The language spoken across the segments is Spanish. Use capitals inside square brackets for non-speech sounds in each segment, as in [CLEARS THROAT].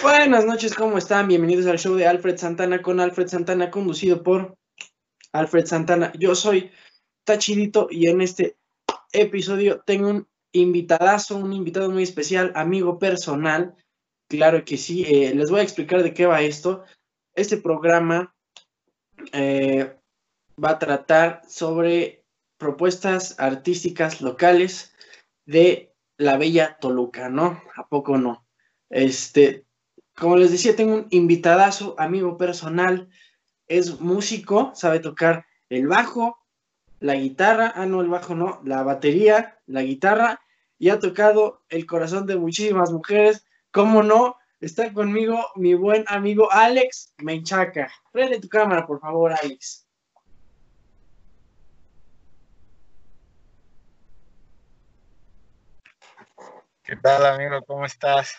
Buenas noches, ¿cómo están? Bienvenidos al show de Alfred Santana con Alfred Santana, conducido por Alfred Santana. Yo soy Tachidito y en este episodio tengo un invitadazo, un invitado muy especial, amigo personal. Claro que sí, eh, les voy a explicar de qué va esto. Este programa eh, va a tratar sobre propuestas artísticas locales de la bella Toluca, ¿no? ¿A poco no? Este, como les decía, tengo un invitadazo, amigo personal, es músico, sabe tocar el bajo, la guitarra, ah, no, el bajo no, la batería, la guitarra, y ha tocado el corazón de muchísimas mujeres. ¿Cómo no? Está conmigo mi buen amigo Alex Menchaca. Prende tu cámara, por favor, Alex. ¿Qué tal, amigo? ¿Cómo estás?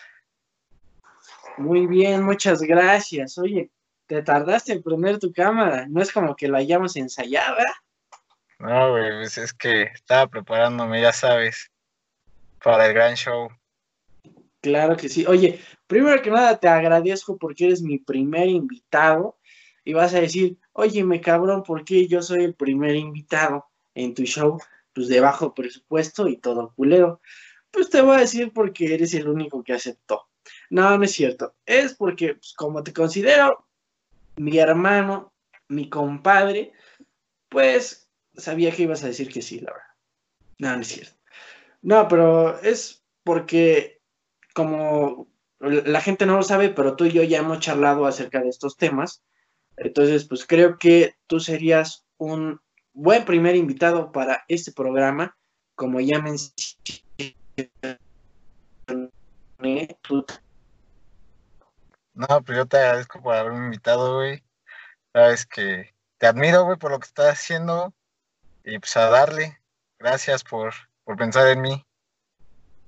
Muy bien, muchas gracias. Oye, te tardaste en prender tu cámara. No es como que la hayamos ensayado, ¿verdad? No, güey, pues es que estaba preparándome, ya sabes, para el gran show. Claro que sí. Oye, primero que nada te agradezco porque eres mi primer invitado y vas a decir, oye, me cabrón, ¿por qué yo soy el primer invitado en tu show? Pues de bajo presupuesto y todo culero. Pues te voy a decir porque eres el único que aceptó. No, no es cierto. Es porque, pues, como te considero mi hermano, mi compadre, pues sabía que ibas a decir que sí, la verdad. No, no es cierto. No, pero es porque como la gente no lo sabe, pero tú y yo ya hemos charlado acerca de estos temas. Entonces, pues creo que tú serías un buen primer invitado para este programa. Como ya mencioné, tú no, pues yo te agradezco por haberme invitado, güey. Sabes que te admiro, güey, por lo que estás haciendo. Y pues a darle. Gracias por, por pensar en mí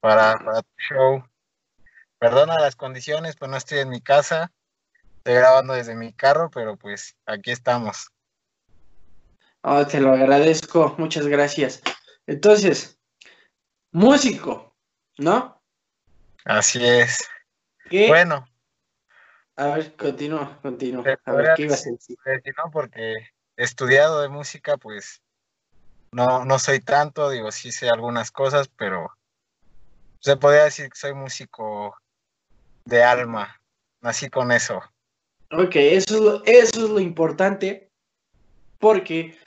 para, para tu show. Perdona las condiciones, pues no estoy en mi casa. Estoy grabando desde mi carro, pero pues aquí estamos. Oh, te lo agradezco, muchas gracias. Entonces, músico, ¿no? Así es. Bueno, a ver, continúa, continúa. A ver, ¿qué ibas a decir? No, porque estudiado de música, pues no, no soy tanto, digo, sí sé algunas cosas, pero se podría decir que soy músico de alma, nací con eso. Ok, eso es lo, eso es lo importante, porque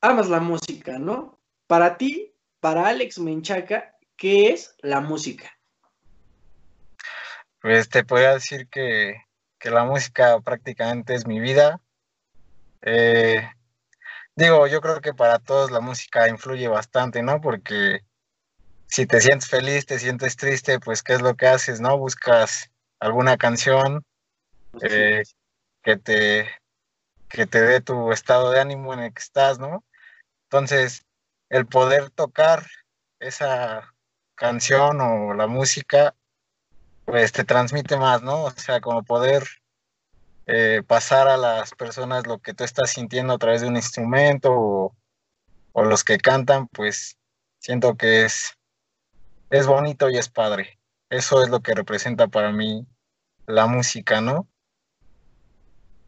amas la música, ¿no? Para ti, para Alex Menchaca, ¿qué es la música? Pues te podría decir que, la música prácticamente es mi vida. Eh, digo, yo creo que para todos la música influye bastante, ¿no? Porque si te sientes feliz, te sientes triste, pues ¿qué es lo que haces, no? Buscas alguna canción eh, que te que te dé tu estado de ánimo en el que estás, ¿no? Entonces, el poder tocar esa canción o la música pues te transmite más, ¿no? O sea, como poder eh, pasar a las personas lo que tú estás sintiendo a través de un instrumento o, los que cantan, pues siento que es, es bonito y es padre. Eso es lo que representa para mí la música, ¿no?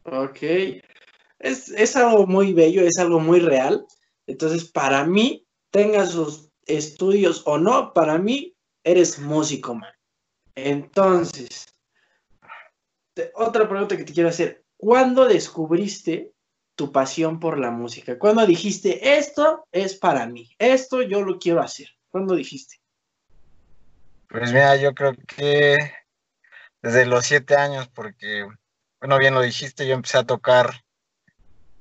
Ok. Es, es algo muy bello, es algo muy real. Entonces, para mí, tengas sus estudios o no, para mí, eres músico, man. Entonces, otra pregunta que te quiero hacer. ¿Cuándo descubriste tu pasión por la música? ¿Cuándo dijiste, esto es para mí, esto yo lo quiero hacer? ¿Cuándo dijiste? Pues mira, yo creo que desde los siete años, porque, bueno, bien lo dijiste, yo empecé a tocar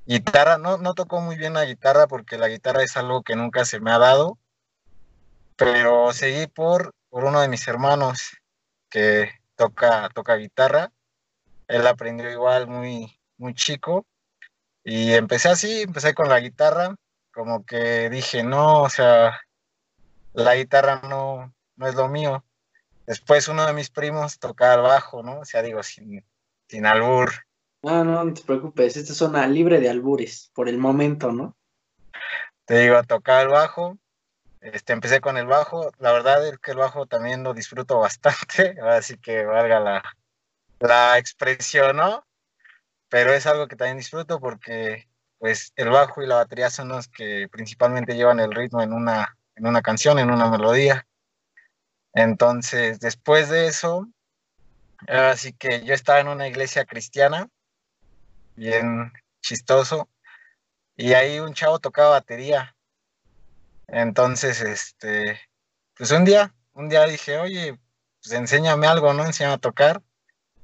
guitarra. No, no tocó muy bien la guitarra porque la guitarra es algo que nunca se me ha dado, pero seguí por, por uno de mis hermanos que toca, toca guitarra. Él aprendió igual muy, muy chico. Y empecé así, empecé con la guitarra, como que dije, no, o sea, la guitarra no, no es lo mío. después uno de mis primos tocaba el bajo, ¿no? O sea, digo, sin, sin albur. No, no, no te preocupes, esta es zona libre de albures, por el momento, ¿no? Te digo, tocaba el bajo, este, empecé con el bajo, la verdad es que el bajo también lo disfruto bastante, [LAUGHS] así que valga la, la expresión, ¿no? Pero es algo que también disfruto porque pues el bajo y la batería son los que principalmente llevan el ritmo en una, en una canción, en una melodía. Entonces, después de eso, así que yo estaba en una iglesia cristiana, bien chistoso, y ahí un chavo tocaba batería. Entonces, este, pues un día, un día dije, oye, pues enséñame algo, ¿no? Enséñame a tocar.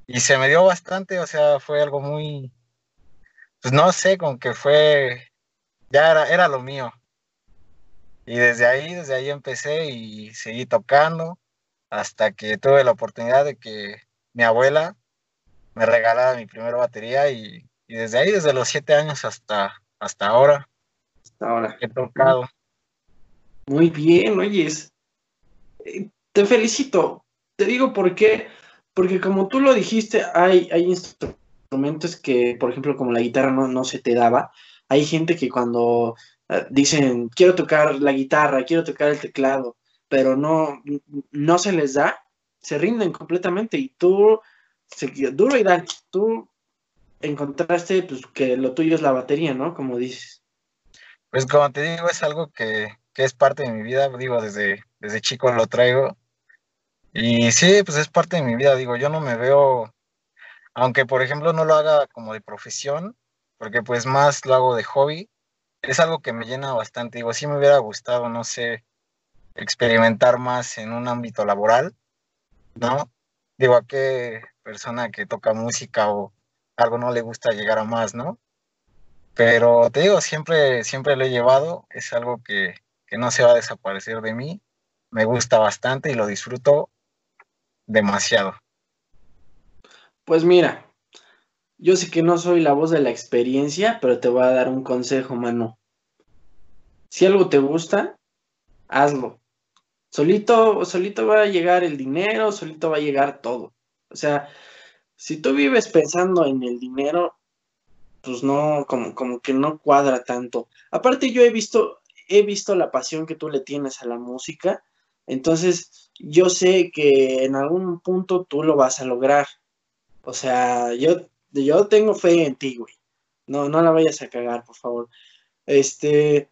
Y se me dio bastante, o sea, fue algo muy, pues no sé, con que fue, ya era, era lo mío. Y desde ahí, desde ahí empecé y seguí tocando hasta que tuve la oportunidad de que mi abuela me regalara mi primera batería y, desde ahí, desde los siete años hasta, hasta ahora, hasta ahora. he tocado. Muy bien, oyes. Eh, te felicito. Te digo por qué. Porque como tú lo dijiste, hay, instrumentos que, por ejemplo, como la guitarra no, no se te daba. Hay gente que cuando eh, dicen, quiero tocar la guitarra, quiero tocar el teclado, pero no, no se les da, se rinden completamente y tú, duro y dale, tú encontraste pues, que lo tuyo es la batería, ¿no? Como dices. Pues como te digo, es algo que, que es parte de mi vida, digo, desde, desde chico lo traigo. Y sí, pues es parte de mi vida, digo, yo no me veo, aunque por ejemplo no lo haga como de profesión, porque pues más lo hago de hobby, es algo que me llena bastante, digo, sí me hubiera gustado, no sé, experimentar más en un ámbito laboral, ¿no? Digo, a qué persona que toca música o algo no le gusta llegar a más, ¿no? Pero te digo, siempre, siempre lo he llevado, es algo que, que no se va a desaparecer de mí. Me gusta bastante y lo disfruto demasiado. Pues mira, yo sé que no soy la voz de la experiencia, pero te voy a dar un consejo, mano. Si algo te gusta, hazlo. Solito, solito va a llegar el dinero, solito va a llegar todo. O sea, si tú vives pensando en el dinero, pues no, como, como que no cuadra tanto. Aparte, yo he visto, he visto la pasión que tú le tienes a la música, entonces yo sé que en algún punto tú lo vas a lograr. O sea, yo, yo tengo fe en ti, güey. No, no la vayas a cagar, por favor. Este,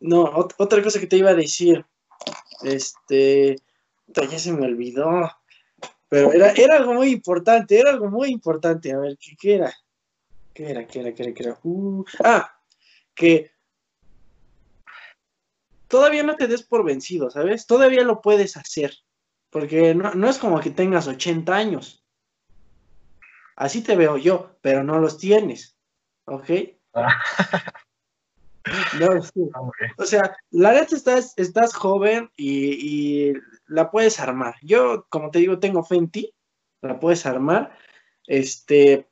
no, otra cosa que te iba a decir, este, ya se me olvidó, pero era, era algo muy importante, era algo muy importante. A ver, ¿qué, qué era? ¿Qué era? ¿Qué era? ¿Qué era? ¿Qué era? Uh, ah, que todavía no te des por vencido, ¿sabes? Todavía lo puedes hacer. Porque no, es como que tengas 80 años. Así te veo yo, pero no los tienes. ¿Ok? No, [LAUGHS] O sea, la neta estás, estás joven y, y, la puedes armar. Yo, como te digo, tengo fe en ti, la puedes armar. Este,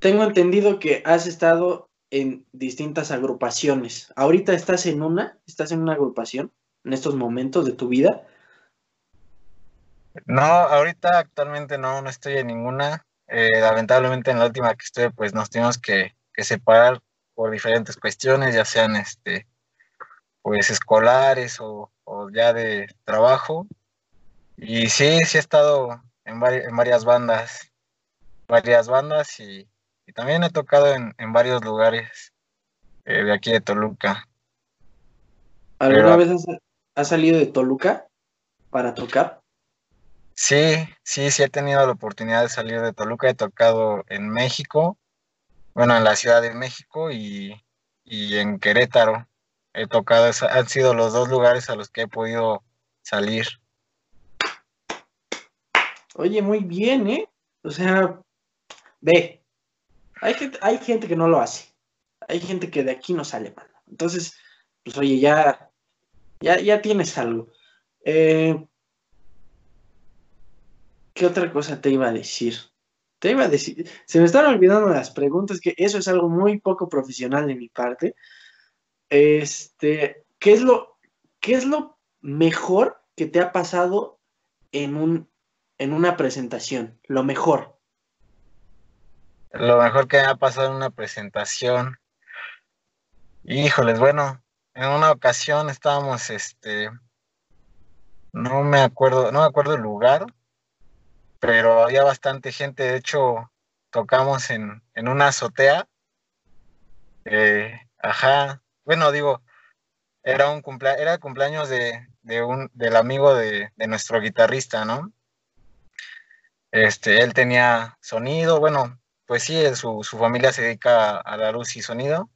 tengo entendido que has estado en distintas agrupaciones. ¿Ahorita estás en una? ¿Estás en una agrupación en estos momentos de tu vida? No, ahorita actualmente no, no estoy en ninguna. Eh, lamentablemente en la última que estuve, pues nos tuvimos que, separar por diferentes cuestiones, ya sean este, pues escolares o, ya de trabajo. Y sí, sí he estado en, en varias bandas, varias bandas y y también he tocado en, varios lugares eh, de aquí de Toluca. ¿Alguna vez has, salido de Toluca para tocar? Sí, sí, sí he tenido la oportunidad de salir de Toluca. He tocado en México, bueno, en la Ciudad de México y, y en Querétaro. He tocado, han sido los dos lugares a los que he podido salir. Oye, muy bien, ¿eh? O sea, ve, hay gente, hay gente que no lo hace. Hay gente que de aquí no sale, mano. Entonces, pues oye, ya, ya, ya tienes algo. Eh, ¿Qué otra cosa te iba a decir? Te iba a decir, se me están olvidando las preguntas, que eso es algo muy poco profesional de mi parte. Este, ¿qué es lo, qué es lo mejor que te ha pasado en, un, en una presentación? Lo mejor. Lo mejor que me ha pasado en una presentación. Híjoles, bueno, en una ocasión estábamos, este, no me acuerdo, no me acuerdo el lugar, pero había bastante gente. De hecho, tocamos en, en una azotea. Eh, ajá, bueno, digo, era un era el cumpleaños de, un, del amigo de, nuestro guitarrista, ¿no? Este, él tenía sonido, bueno, pues sí, su, su familia se dedica a, la luz y sonido.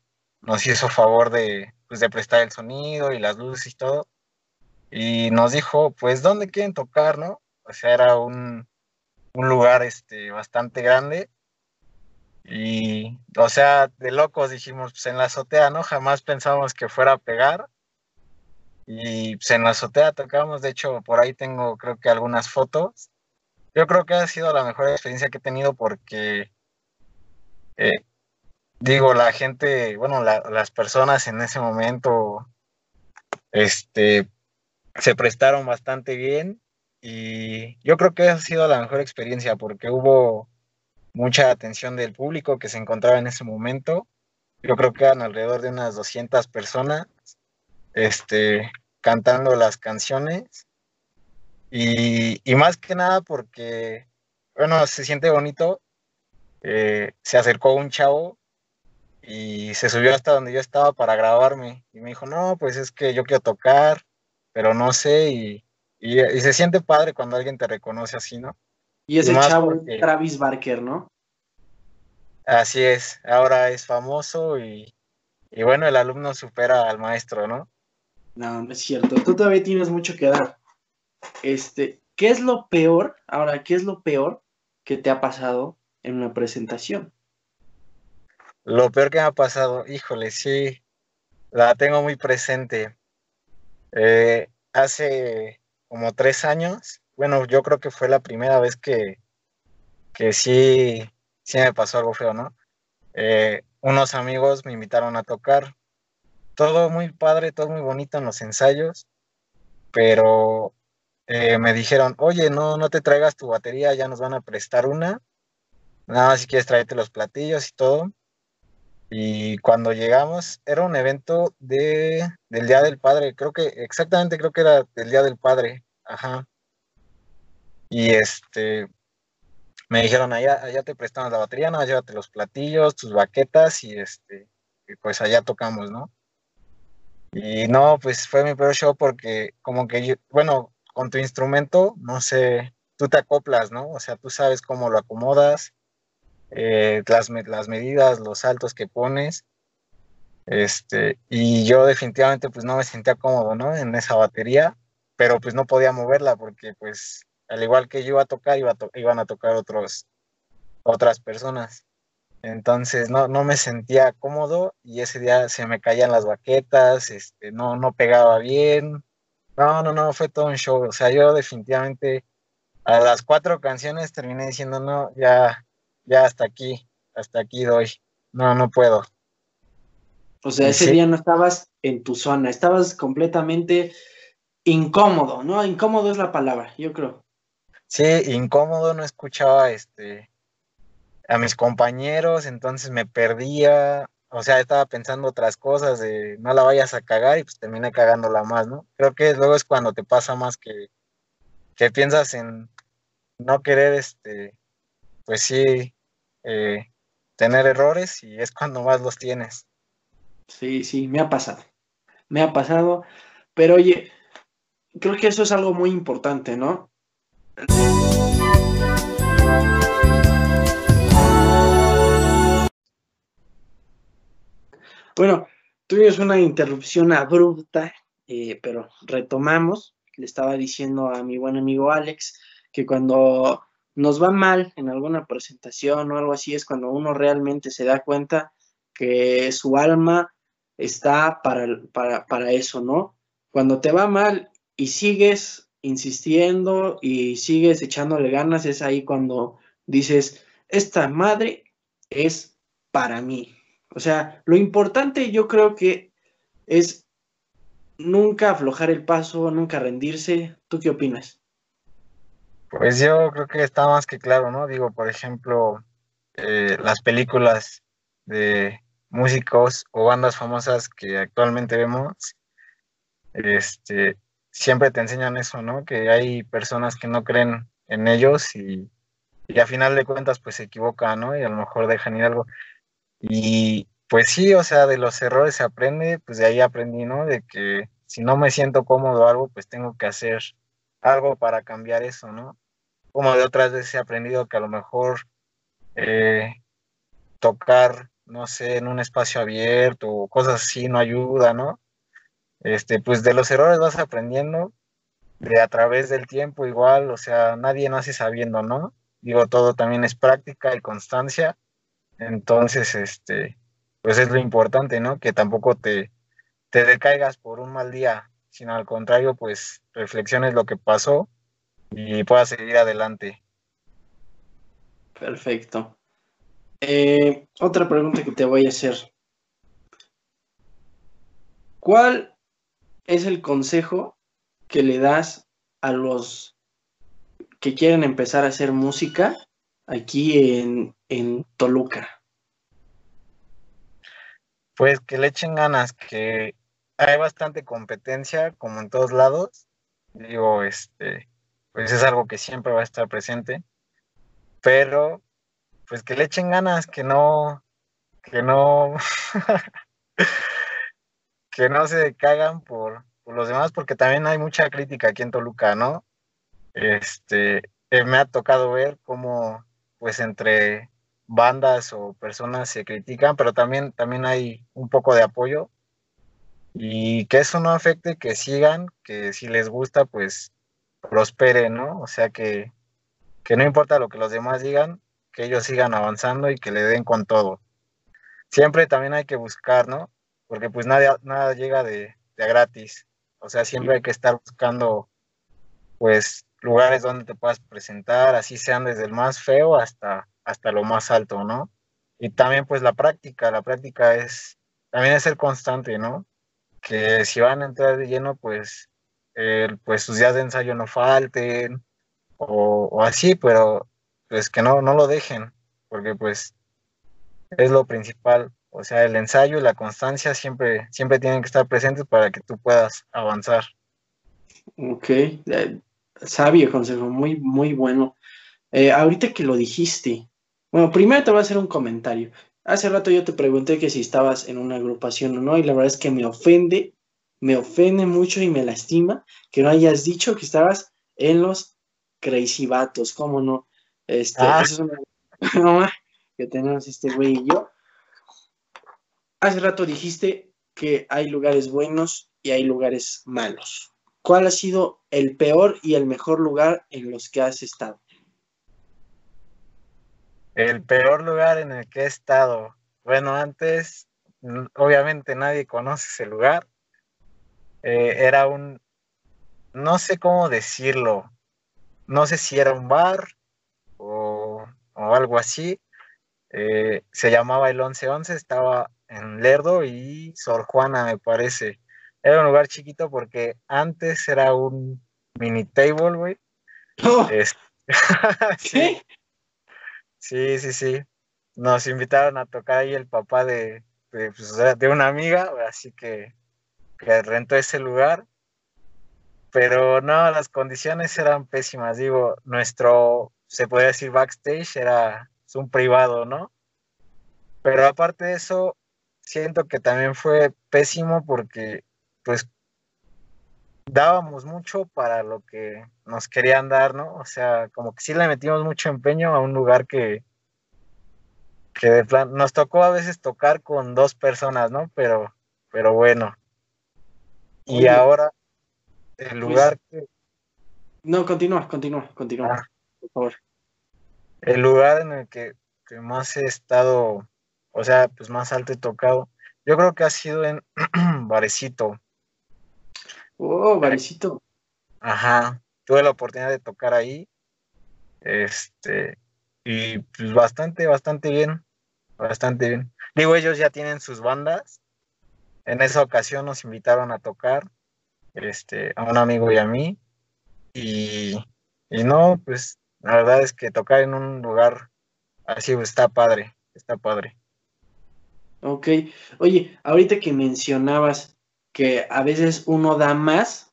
Nos hizo favor de, pues, de prestar el sonido y las luces y todo. Y nos dijo, pues, ¿dónde quieren tocar, no? O sea, era un, un lugar este, bastante grande. Y, o sea, de locos dijimos, pues en la azotea, ¿no? Jamás pensamos que fuera a pegar. Y pues en la azotea tocamos, de hecho, por ahí tengo creo que algunas fotos. Yo creo que ha sido la mejor experiencia que he tenido porque, eh, digo, la gente, bueno, las personas en ese momento, este, se prestaron bastante bien y yo creo que ha sido la mejor experiencia porque hubo mucha atención del público que se encontraba en ese momento. Yo creo que eran alrededor de unas 200 personas este, cantando las canciones. Y, más que nada porque, bueno, se siente bonito. Eh, se acercó un chavo y se subió hasta donde yo estaba para grabarme. Y me dijo, no, pues es que yo quiero tocar, pero no sé. Y, y, se siente padre cuando alguien te reconoce así, ¿no? Y ese chavo Travis Barker, ¿no? Así es, ahora es famoso y, bueno, el alumno supera al maestro, ¿no? No, no es cierto, tú todavía tienes mucho que dar. Este, ¿qué es lo peor? Ahora, ¿qué es lo peor que te ha pasado en una presentación? Lo peor que me ha pasado, híjole, sí, la tengo muy presente. Eh, hace como tres años. Bueno, yo creo que fue la primera vez que, que sí, sí me pasó algo feo, ¿no? Eh, unos amigos me invitaron a tocar. Todo muy padre, todo muy bonito en los ensayos, pero eh, me dijeron, oye, no, no te traigas tu batería, ya nos van a prestar una. Nada si quieres traerte los platillos y todo. Y cuando llegamos, era un evento de, del Día del Padre, creo que, exactamente creo que era del Día del Padre, ajá. Y este, me dijeron, allá, allá te prestamos la batería, no, llévate los platillos, tus baquetas y este, pues allá tocamos, ¿no? Y no, pues fue mi peor show porque como que bueno, con tu instrumento, no sé, tú te acoplas, ¿no? O sea, tú sabes cómo lo acomodas, eh, las, las medidas, los saltos que pones. Este, y yo definitivamente pues no me sentía cómodo, ¿no? En esa batería, pero pues no podía moverla porque pues al igual que yo iba a tocar, iba iban a tocar otros, otras personas. Entonces no, no me sentía cómodo y ese día se me caían las baquetas, este, no, no pegaba bien. No, no, no, fue todo un show. O sea, yo definitivamente a las cuatro canciones terminé diciendo, no, ya, ya hasta aquí, hasta aquí doy, no, no puedo. O sea, ese día no estabas en tu zona, estabas completamente incómodo, ¿no? Incómodo es la palabra, yo creo. Sí, incómodo, no escuchaba este a mis compañeros, entonces me perdía, o sea, estaba pensando otras cosas de no la vayas a cagar y pues terminé cagándola más, ¿no? Creo que luego es cuando te pasa más que, que piensas en no querer, este, pues sí, eh, tener errores y es cuando más los tienes. Sí, sí, me ha pasado. Me ha pasado. Pero oye, creo que eso es algo muy importante, ¿no? Bueno, tuvimos una interrupción abrupta, eh, pero retomamos. Le estaba diciendo a mi buen amigo Alex que cuando nos va mal en alguna presentación o algo así, es cuando uno realmente se da cuenta que su alma está para, para, eso, ¿no? Cuando te va mal y sigues insistiendo y sigues echándole ganas, es ahí cuando dices, esta madre es para mí. O sea, lo importante yo creo que es nunca aflojar el paso, nunca rendirse. ¿Tú qué opinas? Pues yo creo que está más que claro, ¿no? Digo, por ejemplo, eh, las películas de músicos o bandas famosas que actualmente vemos, este, siempre te enseñan eso, ¿no? Que hay personas que no creen en ellos y, y a final de cuentas pues se equivocan, ¿no? Y a lo mejor dejan ir algo. Y pues sí, o sea, de los errores se aprende, pues de ahí aprendí, ¿no? De que si no me siento cómodo algo, pues tengo que hacer algo para cambiar eso, ¿no? Como de otras veces he aprendido que a lo mejor eh, tocar, no sé, en un espacio abierto o cosas así no ayuda, ¿no? Este, pues de los errores vas aprendiendo, de a través del tiempo igual, o sea, nadie nace sabiendo, ¿no? Digo, todo también es práctica y constancia, entonces, este, pues es lo importante, ¿no? Que tampoco te, te decaigas por un mal día, sino al contrario, pues reflexiones lo que pasó y pueda seguir adelante. Perfecto. Eh, otra pregunta que te voy a hacer. ¿Cuál es el consejo que le das a los que quieren empezar a hacer música aquí en, en Toluca? Pues que le echen ganas, que hay bastante competencia, como en todos lados. Digo, este, pues es algo que siempre va a estar presente, pero pues que le echen ganas, que no, que no, [LAUGHS] que no se cagan por, por, los demás, porque también hay mucha crítica aquí en Toluca, ¿no? Este, eh, me ha tocado ver cómo, pues entre bandas o personas se critican, pero también, también hay un poco de apoyo y que eso no afecte, que sigan, que si les gusta, pues prospere, ¿no? O sea, que, que no importa lo que los demás digan, que ellos sigan avanzando y que le den con todo. Siempre también hay que buscar, ¿no? Porque pues nada, nada llega de, de gratis. O sea, siempre hay que estar buscando, pues, lugares donde te puedas presentar, así sean desde el más feo hasta, hasta lo más alto, ¿no? Y también, pues, la práctica, la práctica es, también es ser constante, ¿no? Que si van a entrar de lleno, pues, pues sus días de ensayo no falten o, así, pero pues que no, no lo dejen, porque pues es lo principal. O sea, el ensayo y la constancia siempre, siempre tienen que estar presentes para que tú puedas avanzar. Ok, eh, sabio consejo, muy, muy bueno. Eh, ahorita que lo dijiste, bueno, primero te voy a hacer un comentario. Hace rato yo te pregunté que si estabas en una agrupación o no, y la verdad es que me ofende me ofende mucho y me lastima que no hayas dicho que estabas en los Crazy Vatos, ¿cómo no? Este, ah. es una [LAUGHS] que tenemos este güey y yo. Hace rato dijiste que hay lugares buenos y hay lugares malos. ¿Cuál ha sido el peor y el mejor lugar en los que has estado? El peor lugar en el que he estado. Bueno, antes, obviamente nadie conoce ese lugar, eh, era un, no sé cómo decirlo, no sé si era un bar o, algo así. Eh, se llamaba el 1111, estaba en Lerdo y Sor Juana, me parece. Era un lugar chiquito porque antes era un mini table, güey. Oh. [LAUGHS] sí. sí, sí, sí. Nos invitaron a tocar ahí el papá de, de, pues, de una amiga, así que que rentó ese lugar, pero no, las condiciones eran pésimas, digo, nuestro, se puede decir backstage, era un privado, ¿no? Pero aparte de eso, siento que también fue pésimo porque, pues, dábamos mucho para lo que nos querían dar, ¿no? O sea, como que sí le metimos mucho empeño a un lugar que, que de plan, nos tocó a veces tocar con dos personas, ¿no? Pero, pero bueno, y ahora, el pues, lugar que... No, continúa, continúa, continúa, ah. por favor. El lugar en el que, más he estado, o sea, pues más alto he tocado, yo creo que ha sido en [CLEARS THROAT] Varecito. Oh, Varecito. Ajá, tuve la oportunidad de tocar ahí. Este, y pues bastante, bastante bien. Bastante bien. Digo, ellos ya tienen sus bandas en esa ocasión nos invitaron a tocar este, a un amigo y a mí. Y, Y no, pues la verdad es que tocar en un lugar así está padre, está padre. Ok, oye, ahorita que mencionabas que a veces uno da más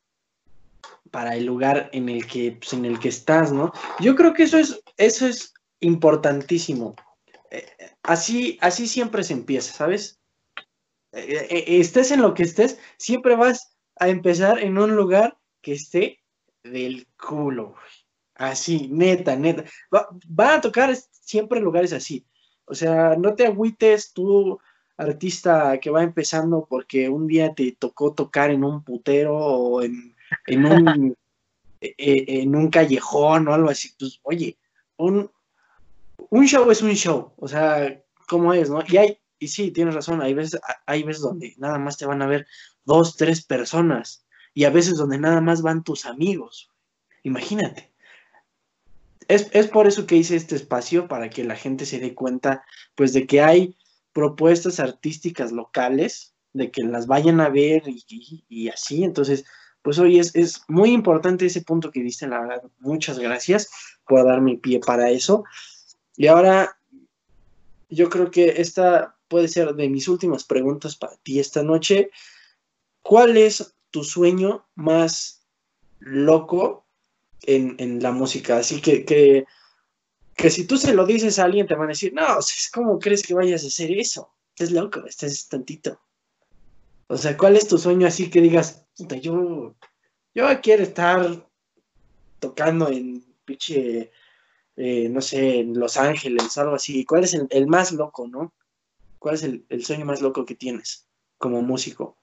para el lugar en el que, pues, en el que estás, ¿no? Yo creo que eso es, eso es importantísimo. Eh, así, así siempre se empieza, ¿sabes? Eh, eh, estés en lo que estés, siempre vas a empezar en un lugar que esté del culo, Así, neta, neta. Va, van a tocar siempre lugares así. O sea, no te agüites tú, artista que va empezando, porque un día te tocó tocar en un putero o en, en un, e, [LAUGHS] e, en un callejón o algo así. Pues, oye, un, un show es un show. O sea, ¿cómo es, no? Y hay, y sí, tienes razón, hay veces, hay veces donde nada más te van a ver dos, tres personas. Y a veces donde nada más van tus amigos. Imagínate. Es, es, por eso que hice este espacio, para que la gente se dé cuenta, pues, de que hay propuestas artísticas locales, de que las vayan a ver y, así. Entonces, pues hoy es, es, muy importante ese punto que diste, la verdad. Muchas gracias por darme pie para eso. Y ahora, yo creo que esta puede ser de mis últimas preguntas para ti esta noche. ¿Cuál es tu sueño más loco en, la música? Así que, que, si tú se lo dices a alguien, te van a decir, no, ¿cómo crees que vayas a hacer eso? Estás loco, estás tantito. O sea, ¿cuál es tu sueño así que digas, yo, yo quiero estar tocando en pinche, eh, no sé, en Los Ángeles, algo así? ¿Cuál es el, más loco, no? ¿Cuál es el, el sueño más loco que tienes como músico?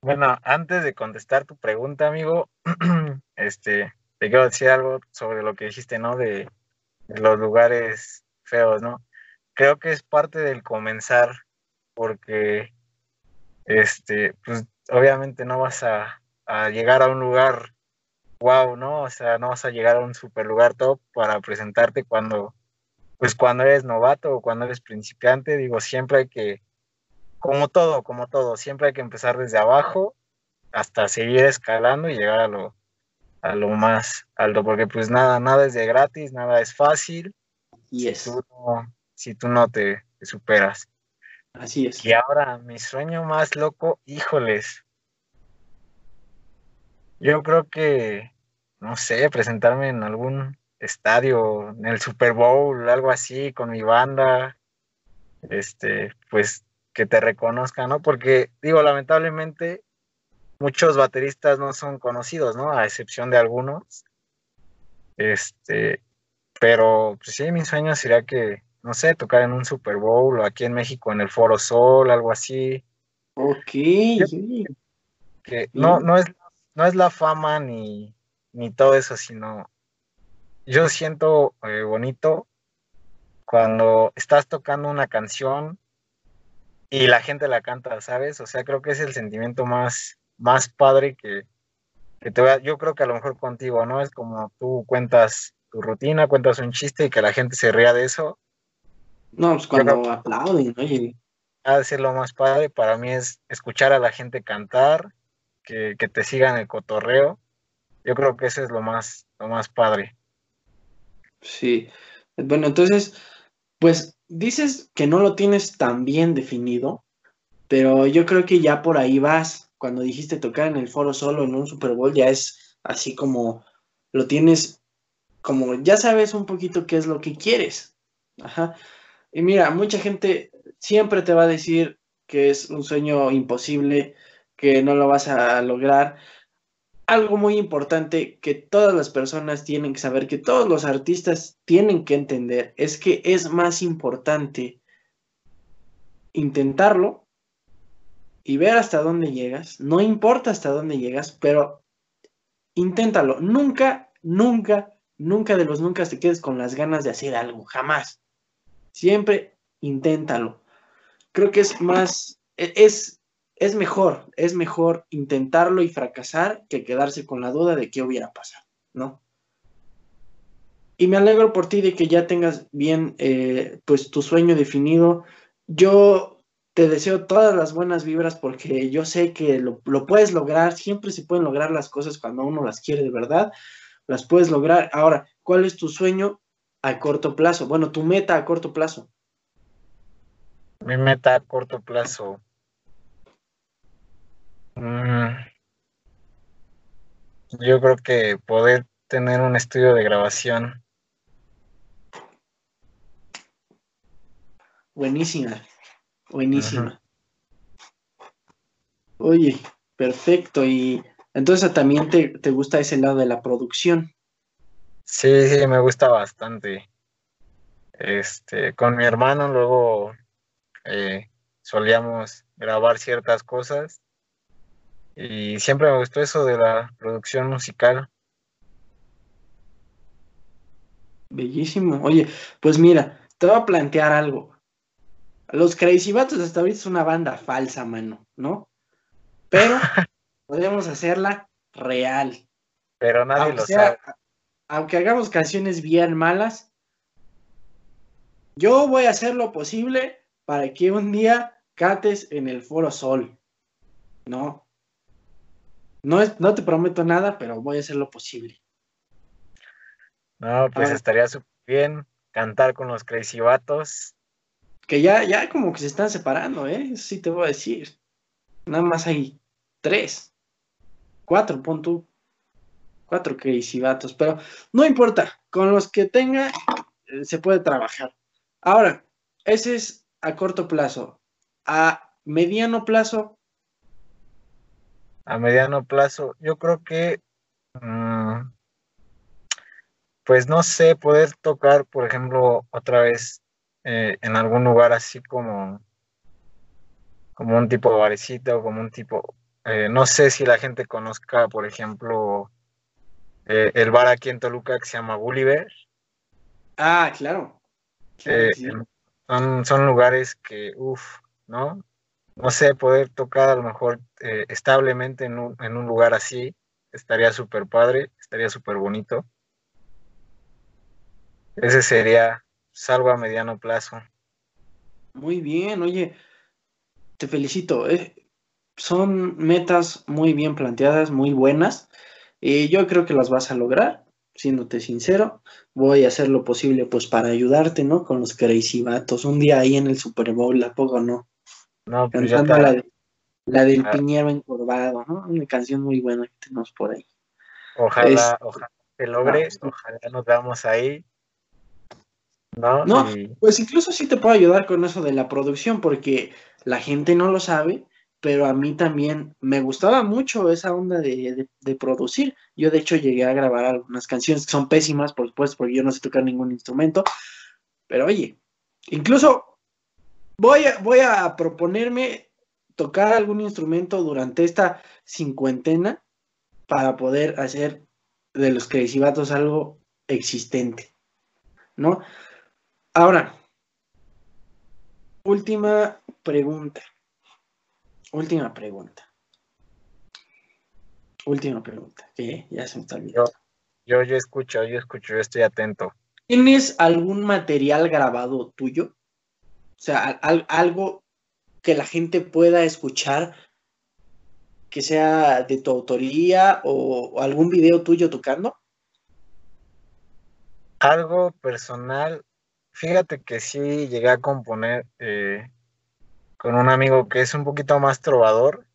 Bueno, antes de contestar tu pregunta, amigo, [CLEARS THROAT] este, te quiero decir algo sobre lo que dijiste, ¿no? De, los lugares feos, ¿no? Creo que es parte del comenzar, porque, este, pues, obviamente no vas a, a llegar a un lugar wow, ¿no? O sea, no vas a llegar a un super lugar top para presentarte cuando, pues, cuando eres novato o cuando eres principiante, digo, siempre hay que como todo, como todo, siempre hay que empezar desde abajo hasta seguir escalando y llegar a lo, a lo más alto, porque pues nada, nada es de gratis, nada es fácil. Y es. Si tú no, si tú no te, superas. Así es. Y ahora, mi sueño más loco, híjoles. Yo creo que, no sé, presentarme en algún estadio, en el Super Bowl, algo así, con mi banda. Este, pues que te reconozcan, ¿no? Porque, digo, lamentablemente, muchos bateristas no son conocidos, ¿no? A excepción de algunos. Este, pero pues sí, mi sueño sería que, no sé, tocar en un Super Bowl o aquí en México en el Foro Sol, algo así. Ok. Que no, no, es, no es la fama ni, ni todo eso, sino yo siento eh, bonito cuando estás tocando una canción y la gente la canta, ¿sabes? O sea, creo que es el sentimiento más, más padre que, que te voy yo creo que a lo mejor contigo, ¿no? Es como tú cuentas tu rutina, cuentas un chiste y que la gente se ría de eso. No, pues cuando aplauden, oye. Ha de ser lo más padre, para mí es escuchar a la gente cantar, que, que te sigan el cotorreo. Yo creo que eso es lo más, lo más padre. Sí. Bueno, entonces, pues dices que no lo tienes tan bien definido, pero yo creo que ya por ahí vas. Cuando dijiste tocar en el foro solo en un Super Bowl, ya es así como lo tienes, como ya sabes un poquito qué es lo que quieres. Ajá. Y mira, mucha gente siempre te va a decir que es un sueño imposible, que no lo vas a lograr, algo muy importante que todas las personas tienen que saber, que todos los artistas tienen que entender, es que es más importante intentarlo y ver hasta dónde llegas. No importa hasta dónde llegas, pero inténtalo. Nunca, nunca, nunca de los nunca te quedes con las ganas de hacer algo, jamás. Siempre inténtalo. Creo que es más, e-, es, es mejor, es mejor intentarlo y fracasar que quedarse con la duda de qué hubiera pasado, ¿no? Y me alegro por ti de que ya tengas bien, eh, pues, tu sueño definido. Yo te deseo todas las buenas vibras porque yo sé que lo, lo puedes lograr, siempre se pueden lograr las cosas cuando uno las quiere de verdad, las puedes lograr. Ahora, ¿cuál es tu sueño a corto plazo? Bueno, tu meta a corto plazo. Mi meta a corto plazo. Mm, yo creo que poder tener un estudio de grabación. Buenísima, buenísima. Oye, perfecto. Y entonces también te, te, gusta ese lado de la producción. Sí, sí, me gusta bastante. Este, con mi hermano luego eh, solíamos grabar ciertas cosas y siempre me gustó eso de la producción musical. Bellísimo. Oye, pues mira, te voy a plantear algo. Los Crazy Batos hasta ahorita es una banda falsa, mano, ¿no? Pero [LAUGHS] podemos hacerla real. Pero nadie lo sabe. Aunque hagamos canciones bien malas, yo voy a hacer lo posible para que un día cates en el Foro Sol. ¿No? No, es, no te prometo nada, pero voy a hacer lo posible. No, pues estaría súper bien cantar con los Crazy Vatos. Que ya, ya como que se están separando, ¿eh? Eso sí te voy a decir. Nada más hay tres. Cuatro, pon tú. Cuatro Crazy Vatos. Pero no importa. Con los que tenga, eh, se puede trabajar. Ahora, ese es a corto plazo. A mediano plazo, a mediano plazo, yo creo que, mm, pues no sé, poder tocar, por ejemplo, otra vez eh, en algún lugar así como, como un tipo de barecito, como un tipo, eh, no sé si la gente conozca, por ejemplo, eh, el bar aquí en Toluca que se llama Gulliver. Ah, claro. son, son lugares que, uff, ¿no? No sé, poder tocar a lo mejor eh, establemente en un, en un, lugar así, estaría súper padre, estaría súper bonito. Ese sería salvo a mediano plazo. Muy bien, oye, te felicito. Eh. Son metas muy bien planteadas, muy buenas. Y yo creo que las vas a lograr, siéndote sincero. Voy a hacer lo posible pues para ayudarte, ¿no? Con los crazy vatos. Un día ahí en el Super Bowl, ¿la poco no? No, pues la, la, del ah. Piñero encorvado, ¿no? Una canción muy buena que tenemos por ahí. Ojalá, ojalá te logres, ah, ojalá nos veamos ahí. No, no pues incluso sí te puedo ayudar con eso de la producción, porque la gente no lo sabe, pero a mí también me gustaba mucho esa onda de, de, producir. Yo de hecho llegué a grabar algunas canciones que son pésimas, por supuesto, porque yo no sé tocar ningún instrumento, pero oye, incluso Voy a, voy a proponerme tocar algún instrumento durante esta cincuentena para poder hacer de los crecimientos algo existente, ¿no? Ahora, última pregunta. Última pregunta. Última pregunta, que ya se me está olvidando. Yo, yo escucho, yo escucho, yo estoy atento. ¿Tienes algún material grabado tuyo? O sea, algo que la gente pueda escuchar que sea de tu autoría o, algún video tuyo tocando. Algo personal, fíjate que sí llegué a componer eh, con un amigo que es un poquito más trovador.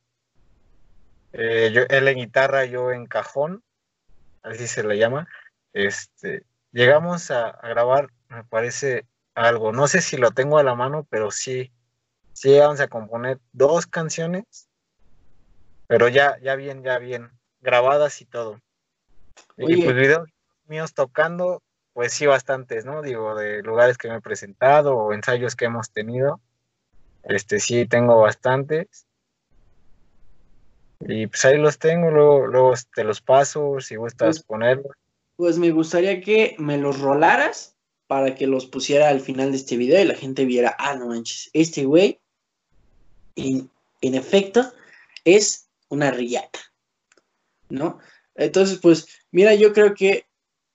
Eh, él en guitarra, yo en cajón, así se le llama. Este, llegamos a grabar, me parece, algo. No sé si lo tengo a la mano, pero sí, sí vamos a componer dos canciones, pero ya, ya bien, ya bien, grabadas y todo. Y pues videos míos tocando, pues sí, bastantes, ¿no? Digo, de lugares que me he presentado o ensayos que hemos tenido. Este sí, tengo bastantes. Y pues ahí los tengo, luego, luego te los paso si gustas pues, ponerlos. Pues me gustaría que me los rolaras para que los pusiera al final de este video y la gente viera, ah, no manches, este güey, en, efecto, es una riata, ¿no? Entonces, pues, mira, yo creo que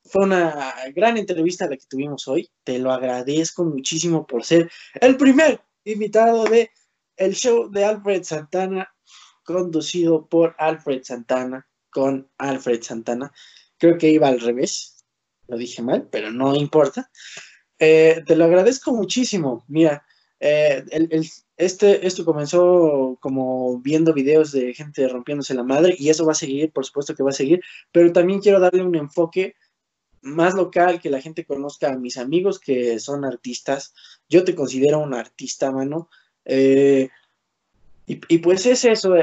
fue una gran entrevista la que tuvimos hoy. Te lo agradezco muchísimo por ser el primer invitado de el show de Alfred Santana, conducido por Alfred Santana, con Alfred Santana. creo que iba al revés, lo dije mal, pero no importa. Eh, te lo agradezco muchísimo. Mira, eh, este, esto comenzó como viendo videos de gente rompiéndose la madre y eso va a seguir, por supuesto que va a seguir, pero también quiero darle un enfoque más local, que la gente conozca a mis amigos que son artistas. Yo te considero un artista, mano. Eh, y, pues es eso,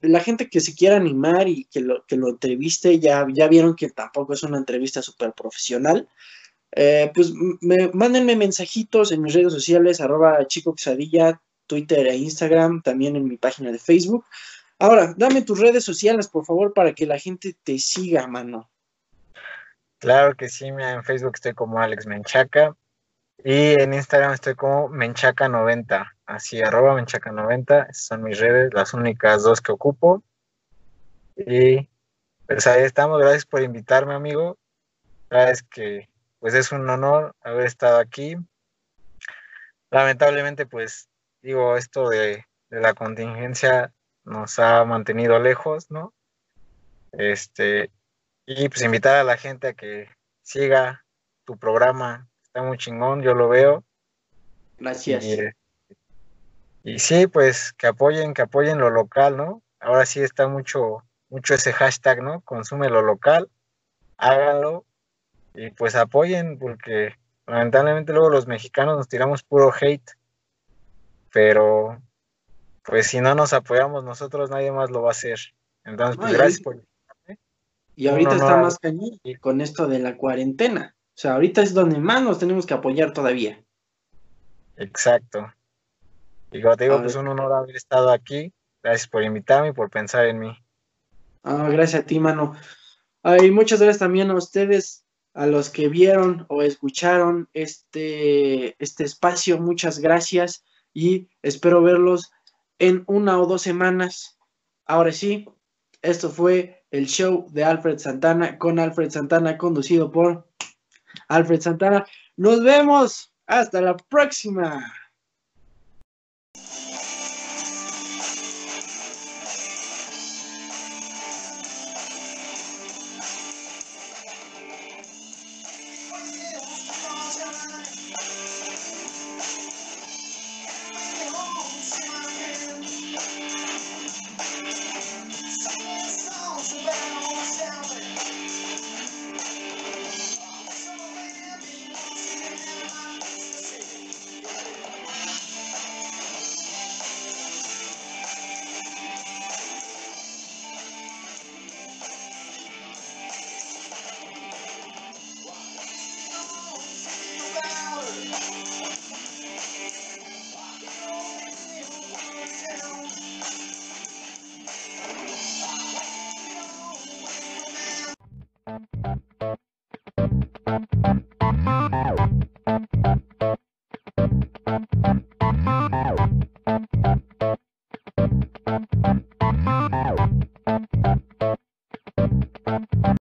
la gente que se quiera animar y que lo, entreviste, ya, vieron que tampoco es una entrevista súper profesional. Eh, pues me, mándenme mensajitos en mis redes sociales, arroba chico quesadilla, Twitter e Instagram, también en mi página de Facebook. Ahora, dame tus redes sociales, por favor, para que la gente te siga, mano. Claro que sí, mira, en Facebook estoy como Alex Menchaca y en Instagram estoy como Menchaca90, así arroba Menchaca90, son mis redes, las únicas dos que ocupo. Y pues ahí estamos, gracias por invitarme, amigo. Gracias que pues es un honor haber estado aquí. Lamentablemente, pues digo, esto de, de la contingencia nos ha mantenido lejos, ¿no? Este, y pues invitar a la gente a que siga tu programa. Está muy chingón, yo lo veo. Gracias. Y, sí, pues que apoyen, que apoyen lo local, ¿no? Ahora sí está mucho, mucho ese hashtag, ¿no? Consume lo local, háganlo y pues apoyen, porque lamentablemente luego los mexicanos nos tiramos puro hate, pero pues si no nos apoyamos nosotros, nadie más lo va a hacer. Entonces, pues gracias por y ahorita está más cañón con esto de la cuarentena. O sea, ahorita es donde más nos tenemos que apoyar todavía. Exacto. Y como te digo, pues un honor haber estado aquí. Gracias por invitarme y por pensar en mí. Ah, gracias a ti, mano. Y muchas gracias también a ustedes, a los que vieron o escucharon este, este espacio. Muchas gracias y espero verlos en una o dos semanas. Ahora sí, esto fue el show de Alfred Santana con Alfred Santana, conducido por Alfred Santana. Nos vemos. Hasta la próxima.